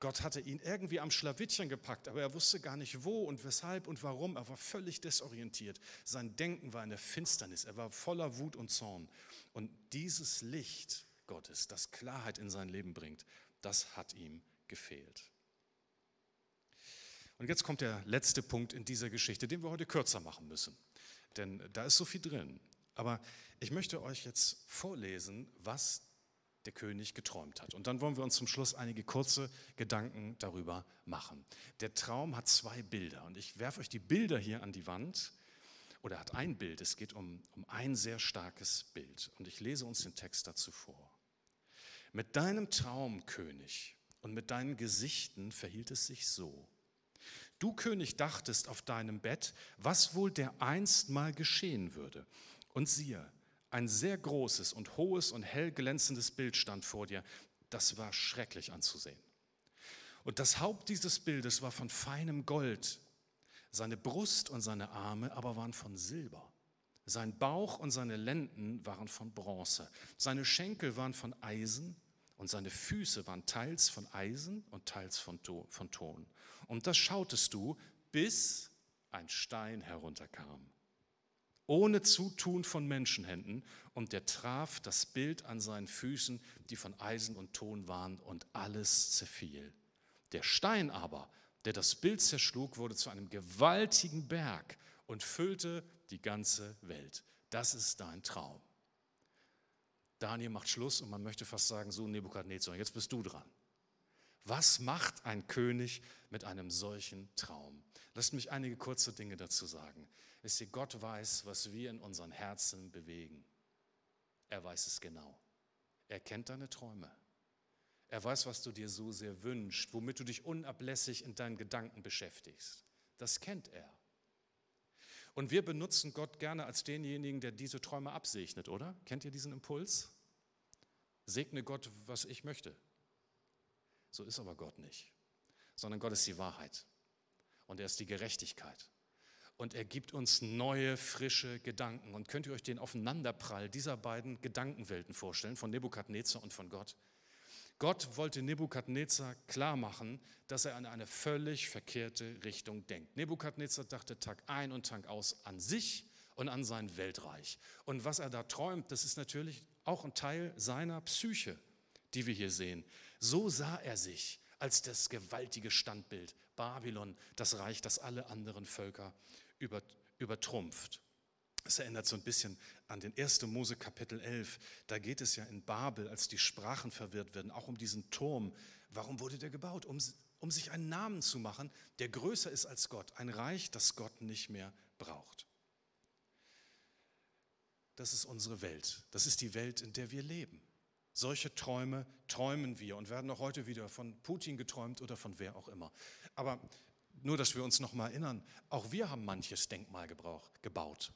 Gott hatte ihn irgendwie am Schlawittchen gepackt, aber er wusste gar nicht wo und weshalb und warum. Er war völlig desorientiert. Sein Denken war in der Finsternis. Er war voller Wut und Zorn. Und dieses Licht Gottes, das Klarheit in sein Leben bringt, das hat ihm gefehlt. Und jetzt kommt der letzte Punkt in dieser Geschichte, den wir heute kürzer machen müssen. Denn da ist so viel drin. Aber ich möchte euch jetzt vorlesen, was der König geträumt hat. Und dann wollen wir uns zum Schluss einige kurze Gedanken darüber machen. Der Traum hat zwei Bilder und ich werfe euch die Bilder hier an die Wand. Oder hat ein Bild, es geht um, um ein sehr starkes Bild. Und ich lese uns den Text dazu vor. Mit deinem Traum, König, und mit deinen Gesichten verhielt es sich so. Du, König, dachtest auf deinem Bett, was wohl der einst mal geschehen würde. Und siehe, ein sehr großes und hohes und hell glänzendes Bild stand vor dir. Das war schrecklich anzusehen. Und das Haupt dieses Bildes war von feinem Gold. Seine Brust und seine Arme aber waren von Silber. Sein Bauch und seine Lenden waren von Bronze. Seine Schenkel waren von Eisen und seine Füße waren teils von Eisen und teils von, Ton. Und das schautest du, bis ein Stein herunterkam ohne Zutun von Menschenhänden, und der traf das Bild an seinen Füßen, die von Eisen und Ton waren, und alles zerfiel. Der Stein aber, der das Bild zerschlug, wurde zu einem gewaltigen Berg und füllte die ganze Welt. Das ist dein Traum. Daniel macht Schluss und man möchte fast sagen, so Nebukadnezar, jetzt bist du dran. Was macht ein König mit einem solchen Traum? Lasst mich einige kurze Dinge dazu sagen. Wisst ihr, Gott weiß, was wir in unseren Herzen bewegen. Er weiß es genau. Er kennt deine Träume. Er weiß, was du dir so sehr wünschst, womit du dich unablässig in deinen Gedanken beschäftigst. Das kennt er. Und wir benutzen Gott gerne als denjenigen, der diese Träume absegnet, oder? Kennt ihr diesen Impuls? Segne Gott, was ich möchte. So ist aber Gott nicht, sondern Gott ist die Wahrheit und er ist die Gerechtigkeit. Und er gibt uns neue, frische Gedanken. Und könnt ihr euch den Aufeinanderprall dieser beiden Gedankenwelten vorstellen, von Nebukadnezar und von Gott? Gott wollte Nebukadnezar klar machen, dass er in eine völlig verkehrte Richtung denkt. Nebukadnezar dachte Tag ein und Tag aus an sich und an sein Weltreich. Und was er da träumt, das ist natürlich auch ein Teil seiner Psyche, die wir hier sehen. So sah er sich als das gewaltige Standbild Babylon, das Reich, das alle anderen Völker übertrumpft. Es erinnert so ein bisschen an den 1. Mose Kapitel 11. Da geht es ja in Babel, als die Sprachen verwirrt werden, auch um diesen Turm. Warum wurde der gebaut? Um, um sich einen Namen zu machen, der größer ist als Gott. Ein Reich, das Gott nicht mehr braucht. Das ist unsere Welt. Das ist die Welt, in der wir leben. Solche Träume träumen wir und werden auch heute wieder von Putin geträumt oder von wer auch immer. Aber nur, dass wir uns noch mal erinnern, auch wir haben manches Denkmal gebaut.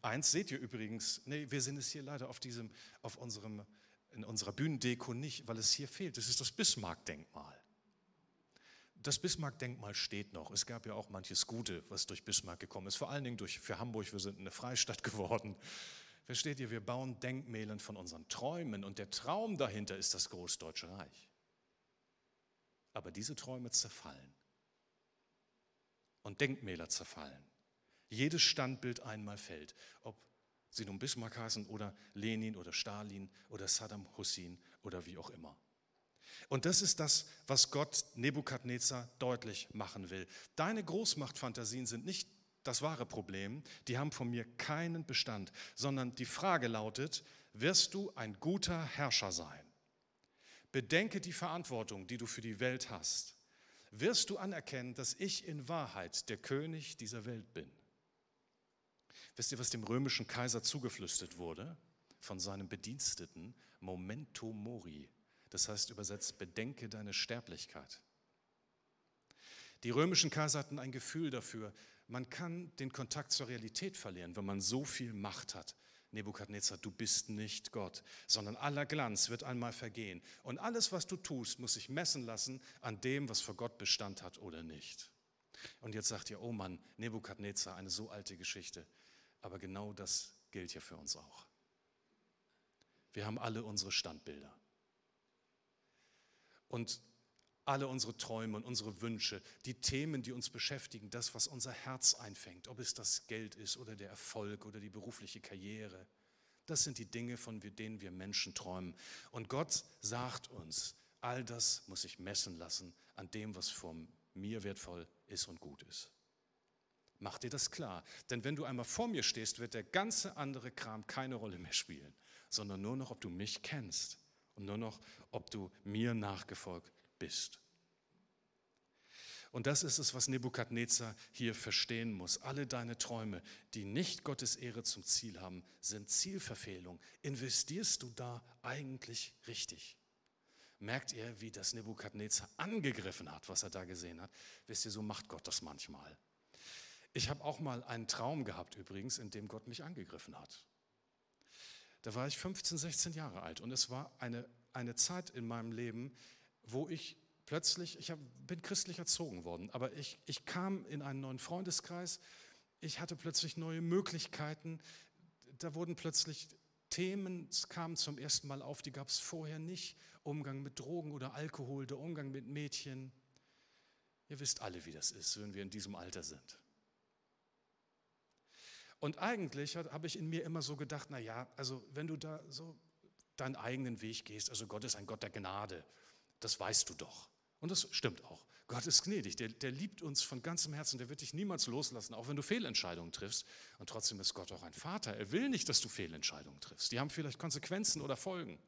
Eins seht ihr übrigens, nee, wir sind es hier leider auf diesem, auf unserem, in unserer Bühnendeko nicht, weil es hier fehlt. Das ist das Bismarck-Denkmal. Das Bismarck-Denkmal steht noch. Es gab ja auch manches Gute, was durch Bismarck gekommen ist. Vor allen Dingen durch, für Hamburg, wir sind eine Freistadt geworden. Versteht ihr, wir bauen Denkmälen von unseren Träumen und der Traum dahinter ist das Großdeutsche Reich. Aber diese Träume zerfallen und Denkmäler zerfallen. Jedes Standbild einmal fällt, ob sie nun Bismarck heißen oder Lenin oder Stalin oder Saddam Hussein oder wie auch immer. Und das ist das, was Gott Nebukadnezar deutlich machen will. Deine Großmachtfantasien sind nicht das wahre Problem, die haben von mir keinen Bestand, sondern die Frage lautet, wirst du ein guter Herrscher sein? Bedenke die Verantwortung, die du für die Welt hast. Wirst du anerkennen, dass ich in Wahrheit der König dieser Welt bin? Wisst ihr, was dem römischen Kaiser zugeflüstert wurde? Von seinem Bediensteten Momento Mori. Das heißt übersetzt, bedenke deine Sterblichkeit. Die römischen Kaiser hatten ein Gefühl dafür, man kann den Kontakt zur Realität verlieren, wenn man so viel Macht hat. Nebukadnezar, du bist nicht Gott, sondern aller Glanz wird einmal vergehen. Und alles, was du tust, muss sich messen lassen an dem, was für Gott Bestand hat oder nicht. Und jetzt sagt ihr, oh Mann, Nebukadnezar, eine so alte Geschichte. Aber genau das gilt ja für uns auch. Wir haben alle unsere Standbilder. Und alle unsere Träume und unsere Wünsche, die Themen, die uns beschäftigen, das, was unser Herz einfängt, ob es das Geld ist oder der Erfolg oder die berufliche Karriere, das sind die Dinge, von denen wir Menschen träumen. Und Gott sagt uns, all das muss ich messen lassen an dem, was von mir wertvoll ist und gut ist. Mach dir das klar. Denn wenn du einmal vor mir stehst, wird der ganze andere Kram keine Rolle mehr spielen, sondern nur noch, ob du mich kennst und nur noch, ob du mir nachgefolgt bist. Und das ist es, was Nebukadnezar hier verstehen muss. Alle deine Träume, die nicht Gottes Ehre zum Ziel haben, sind Zielverfehlung. Investierst du da eigentlich richtig? Merkt ihr, wie das Nebukadnezar angegriffen hat, was er da gesehen hat? Wisst ihr, so macht Gott das manchmal. Ich habe auch mal einen Traum gehabt übrigens, in dem Gott mich angegriffen hat. Da war ich 15, 16 Jahre alt und es war eine, eine Zeit in meinem Leben, wo ich plötzlich, ich hab, bin christlich erzogen worden, aber ich, ich kam in einen neuen Freundeskreis, ich hatte plötzlich neue Möglichkeiten, da wurden plötzlich Themen kamen zum ersten Mal auf, die gab es vorher nicht. Umgang mit Drogen oder Alkohol, der Umgang mit Mädchen. Ihr wisst alle, wie das ist, wenn wir in diesem Alter sind. Und eigentlich habe ich in mir immer so gedacht, na ja, also wenn du da so deinen eigenen Weg gehst, also Gott ist ein Gott der Gnade, das weißt du doch. Und das stimmt auch. Gott ist gnädig, der, der liebt uns von ganzem Herzen, der wird dich niemals loslassen, auch wenn du Fehlentscheidungen triffst. Und trotzdem ist Gott auch ein Vater. Er will nicht, dass du Fehlentscheidungen triffst. Die haben vielleicht Konsequenzen oder Folgen.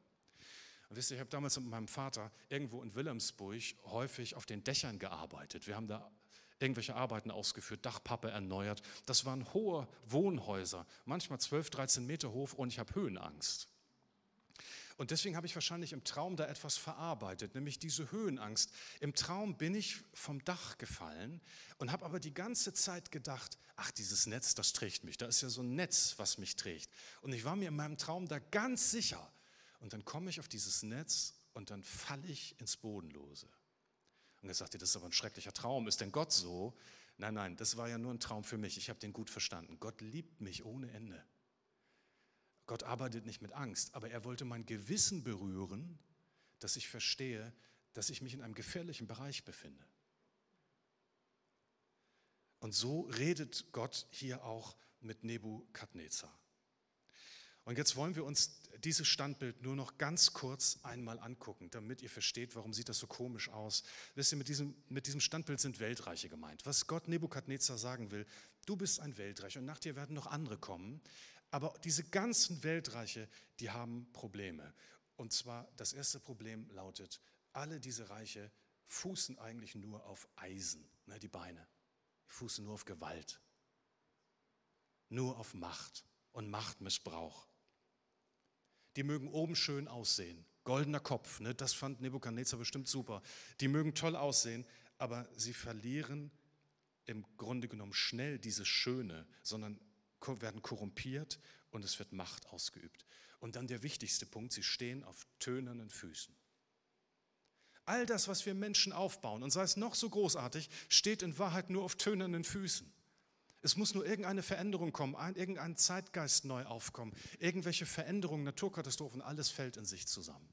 Und wisst ihr, ich habe damals mit meinem Vater irgendwo in Wilhelmsburg häufig auf den Dächern gearbeitet. Wir haben da irgendwelche Arbeiten ausgeführt, Dachpappe erneuert. Das waren hohe Wohnhäuser, manchmal 12, 13 Meter hoch und ich habe Höhenangst. Und deswegen habe ich wahrscheinlich im Traum da etwas verarbeitet, nämlich diese Höhenangst. Im Traum bin ich vom Dach gefallen und habe aber die ganze Zeit gedacht, ach, dieses Netz, das trägt mich. Da ist ja so ein Netz, was mich trägt. Und ich war mir in meinem Traum da ganz sicher. Und dann komme ich auf dieses Netz und dann falle ich ins Bodenlose. Und er sagte, das ist aber ein schrecklicher Traum. Ist denn Gott so? Nein, nein, das war ja nur ein Traum für mich. Ich habe den gut verstanden. Gott liebt mich ohne Ende. Gott arbeitet nicht mit Angst, aber er wollte mein Gewissen berühren, dass ich verstehe, dass ich mich in einem gefährlichen Bereich befinde. Und so redet Gott hier auch mit Nebukadnezar. Und jetzt wollen wir uns dieses Standbild nur noch ganz kurz einmal angucken, damit ihr versteht, warum sieht das so komisch aus. Wisst ihr, mit diesem, mit diesem Standbild sind Weltreiche gemeint. Was Gott Nebukadnezar sagen will, du bist ein Weltreich und nach dir werden noch andere kommen. Aber diese ganzen Weltreiche, die haben Probleme. Und zwar das erste Problem lautet, alle diese Reiche fußen eigentlich nur auf Eisen, ne, die Beine. Die fußen nur auf Gewalt, nur auf Macht und Machtmissbrauch. Die mögen oben schön aussehen. Goldener Kopf, ne, das fand Nebukadnezar bestimmt super. Die mögen toll aussehen, aber sie verlieren im Grunde genommen schnell dieses Schöne, sondern werden korrumpiert und es wird Macht ausgeübt. Und dann der wichtigste Punkt, sie stehen auf tönernen Füßen. All das, was wir Menschen aufbauen, und sei es noch so großartig, steht in Wahrheit nur auf tönernen Füßen. Es muss nur irgendeine Veränderung kommen, irgendein Zeitgeist neu aufkommen, irgendwelche Veränderungen, Naturkatastrophen, alles fällt in sich zusammen.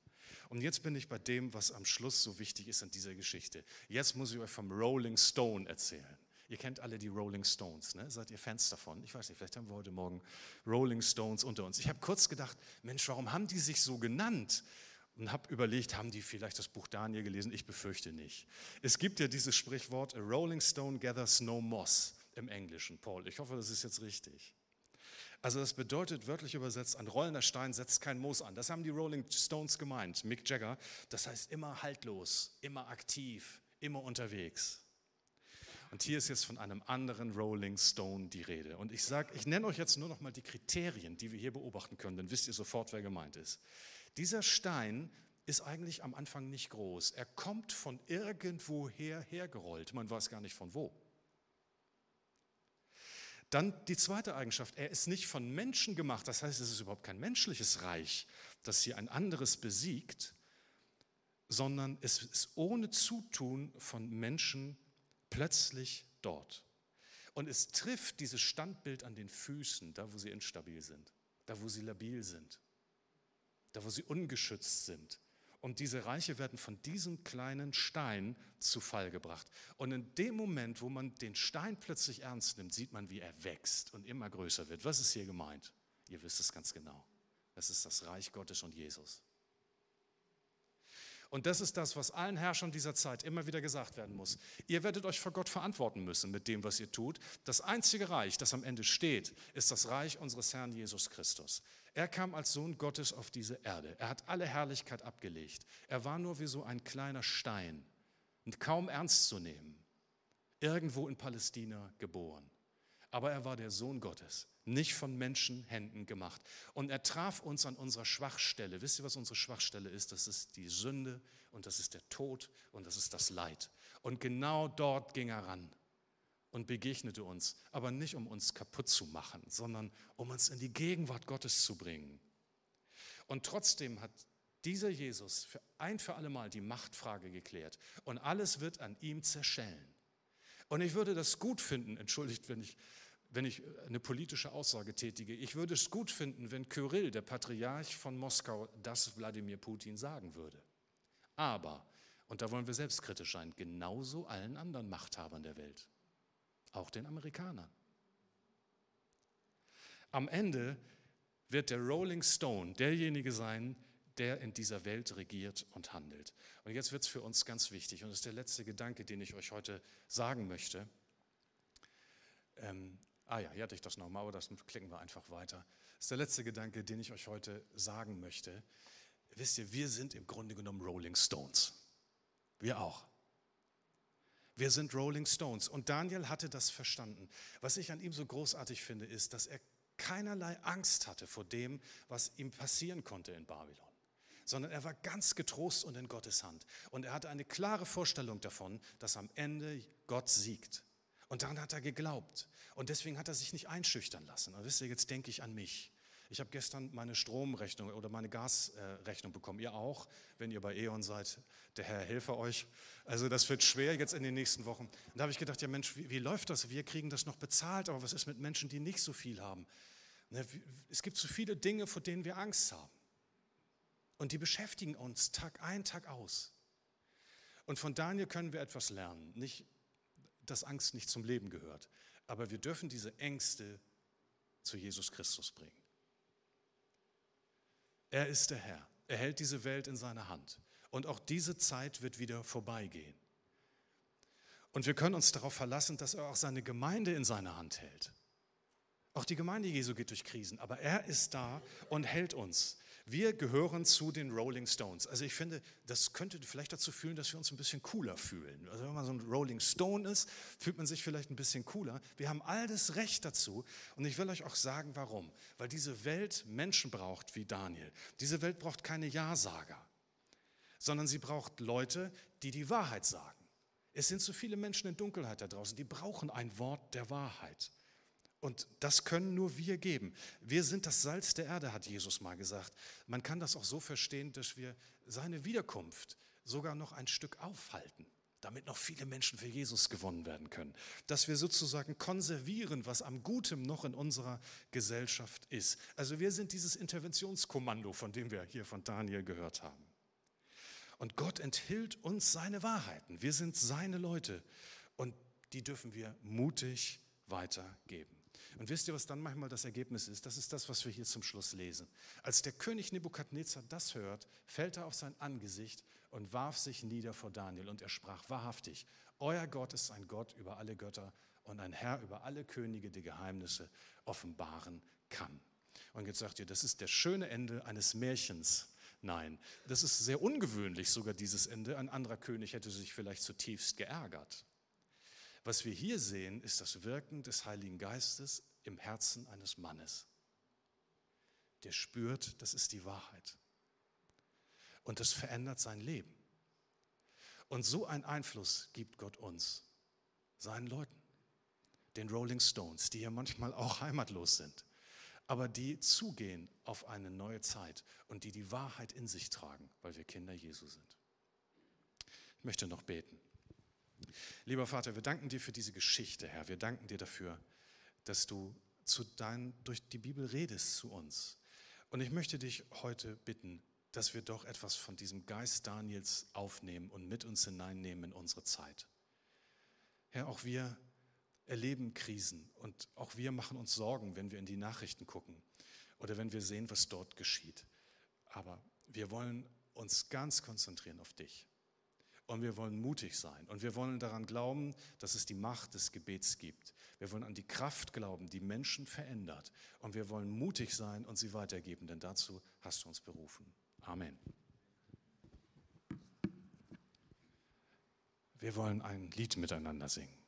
Und jetzt bin ich bei dem, was am Schluss so wichtig ist in dieser Geschichte. Jetzt muss ich euch vom Rolling Stone erzählen. Ihr kennt alle die Rolling Stones, ne? seid ihr Fans davon? Ich weiß nicht, vielleicht haben wir heute Morgen Rolling Stones unter uns. Ich habe kurz gedacht, Mensch, warum haben die sich so genannt? Und habe überlegt, haben die vielleicht das Buch Daniel gelesen? Ich befürchte nicht. Es gibt ja dieses Sprichwort, a Rolling Stone gathers no moss im Englischen, Paul. Ich hoffe, das ist jetzt richtig. Also das bedeutet wörtlich übersetzt, ein rollender Stein setzt kein Moos an. Das haben die Rolling Stones gemeint, Mick Jagger. Das heißt immer haltlos, immer aktiv, immer unterwegs. Und hier ist jetzt von einem anderen Rolling Stone die Rede. Und ich sage, ich nenne euch jetzt nur noch mal die Kriterien, die wir hier beobachten können, dann wisst ihr sofort, wer gemeint ist. Dieser Stein ist eigentlich am Anfang nicht groß. Er kommt von irgendwoher hergerollt. Man weiß gar nicht von wo. Dann die zweite Eigenschaft, er ist nicht von Menschen gemacht, das heißt, es ist überhaupt kein menschliches Reich, das hier ein anderes besiegt, sondern es ist ohne Zutun von Menschen plötzlich dort. Und es trifft dieses Standbild an den Füßen, da wo sie instabil sind, da wo sie labil sind, da wo sie ungeschützt sind, und diese Reiche werden von diesem kleinen Stein zu Fall gebracht. Und in dem Moment, wo man den Stein plötzlich ernst nimmt, sieht man, wie er wächst und immer größer wird. Was ist hier gemeint? Ihr wisst es ganz genau. Es ist das Reich Gottes und Jesus. Und das ist das, was allen Herrschern dieser Zeit immer wieder gesagt werden muss. Ihr werdet euch vor Gott verantworten müssen mit dem, was ihr tut. Das einzige Reich, das am Ende steht, ist das Reich unseres Herrn Jesus Christus. Er kam als Sohn Gottes auf diese Erde. Er hat alle Herrlichkeit abgelegt. Er war nur wie so ein kleiner Stein und kaum ernst zu nehmen. Irgendwo in Palästina geboren. Aber er war der Sohn Gottes nicht von Menschenhänden gemacht. Und er traf uns an unserer Schwachstelle. Wisst ihr, was unsere Schwachstelle ist? Das ist die Sünde und das ist der Tod und das ist das Leid. Und genau dort ging er ran und begegnete uns, aber nicht um uns kaputt zu machen, sondern um uns in die Gegenwart Gottes zu bringen. Und trotzdem hat dieser Jesus für ein für alle Mal die Machtfrage geklärt und alles wird an ihm zerschellen. Und ich würde das gut finden, entschuldigt, wenn ich wenn ich eine politische Aussage tätige. Ich würde es gut finden, wenn Kyrill, der Patriarch von Moskau, das Wladimir Putin sagen würde. Aber, und da wollen wir selbstkritisch sein, genauso allen anderen Machthabern der Welt, auch den Amerikanern. Am Ende wird der Rolling Stone derjenige sein, der in dieser Welt regiert und handelt. Und jetzt wird es für uns ganz wichtig, und das ist der letzte Gedanke, den ich euch heute sagen möchte. Ähm, Ah ja, hier hatte ich das nochmal, aber das klicken wir einfach weiter. Das ist der letzte Gedanke, den ich euch heute sagen möchte. Wisst ihr, wir sind im Grunde genommen Rolling Stones. Wir auch. Wir sind Rolling Stones. Und Daniel hatte das verstanden. Was ich an ihm so großartig finde, ist, dass er keinerlei Angst hatte vor dem, was ihm passieren konnte in Babylon sondern er war ganz getrost und in Gottes Hand. Und er hatte eine klare Vorstellung davon, dass am Ende Gott siegt. Und daran hat er geglaubt. Und deswegen hat er sich nicht einschüchtern lassen. Und wisst ihr, jetzt denke ich an mich. Ich habe gestern meine Stromrechnung oder meine Gasrechnung bekommen. Ihr auch, wenn ihr bei E.ON seid. Der Herr helfe euch. Also das wird schwer jetzt in den nächsten Wochen. Und da habe ich gedacht, ja Mensch, wie, wie läuft das? Wir kriegen das noch bezahlt, aber was ist mit Menschen, die nicht so viel haben? Ne, es gibt so viele Dinge, vor denen wir Angst haben. Und die beschäftigen uns Tag ein, Tag aus. Und von Daniel können wir etwas lernen. Nicht, dass Angst nicht zum Leben gehört, aber wir dürfen diese Ängste zu Jesus Christus bringen. Er ist der Herr. Er hält diese Welt in seiner Hand. Und auch diese Zeit wird wieder vorbeigehen. Und wir können uns darauf verlassen, dass er auch seine Gemeinde in seiner Hand hält. Auch die Gemeinde Jesu geht durch Krisen, aber er ist da und hält uns. Wir gehören zu den Rolling Stones. Also ich finde, das könnte vielleicht dazu führen, dass wir uns ein bisschen cooler fühlen. Also wenn man so ein Rolling Stone ist, fühlt man sich vielleicht ein bisschen cooler. Wir haben all das Recht dazu. Und ich will euch auch sagen, warum. Weil diese Welt Menschen braucht wie Daniel. Diese Welt braucht keine Ja-Sager, sondern sie braucht Leute, die die Wahrheit sagen. Es sind so viele Menschen in Dunkelheit da draußen, die brauchen ein Wort der Wahrheit. Und das können nur wir geben. Wir sind das Salz der Erde, hat Jesus mal gesagt. Man kann das auch so verstehen, dass wir seine Wiederkunft sogar noch ein Stück aufhalten, damit noch viele Menschen für Jesus gewonnen werden können. Dass wir sozusagen konservieren, was am Gutem noch in unserer Gesellschaft ist. Also wir sind dieses Interventionskommando, von dem wir hier von Daniel gehört haben. Und Gott enthüllt uns seine Wahrheiten. Wir sind seine Leute und die dürfen wir mutig weitergeben. Und wisst ihr, was dann manchmal das Ergebnis ist? Das ist das, was wir hier zum Schluss lesen. Als der König Nebukadnezar das hört, fällt er auf sein Angesicht und warf sich nieder vor Daniel. Und er sprach wahrhaftig, euer Gott ist ein Gott über alle Götter und ein Herr über alle Könige, die Geheimnisse offenbaren kann. Und jetzt sagt ihr, das ist der schöne Ende eines Märchens. Nein, das ist sehr ungewöhnlich, sogar dieses Ende. Ein anderer König hätte sich vielleicht zutiefst geärgert. Was wir hier sehen, ist das Wirken des Heiligen Geistes im Herzen eines Mannes. Der spürt, das ist die Wahrheit. Und das verändert sein Leben. Und so einen Einfluss gibt Gott uns, seinen Leuten, den Rolling Stones, die ja manchmal auch heimatlos sind, aber die zugehen auf eine neue Zeit und die die Wahrheit in sich tragen, weil wir Kinder Jesu sind. Ich möchte noch beten. Lieber Vater, wir danken dir für diese Geschichte, Herr. Wir danken dir dafür, dass du dein, durch die Bibel redest zu uns. Und ich möchte dich heute bitten, dass wir doch etwas von diesem Geist Daniels aufnehmen und mit uns hineinnehmen in unsere Zeit. Herr, auch wir erleben Krisen und auch wir machen uns Sorgen, wenn wir in die Nachrichten gucken oder wenn wir sehen, was dort geschieht. Aber wir wollen uns ganz konzentrieren auf dich. Und wir wollen mutig sein. Und wir wollen daran glauben, dass es die Macht des Gebets gibt. Wir wollen an die Kraft glauben, die Menschen verändert. Und wir wollen mutig sein und sie weitergeben, denn dazu hast du uns berufen. Amen. Wir wollen ein Lied miteinander singen.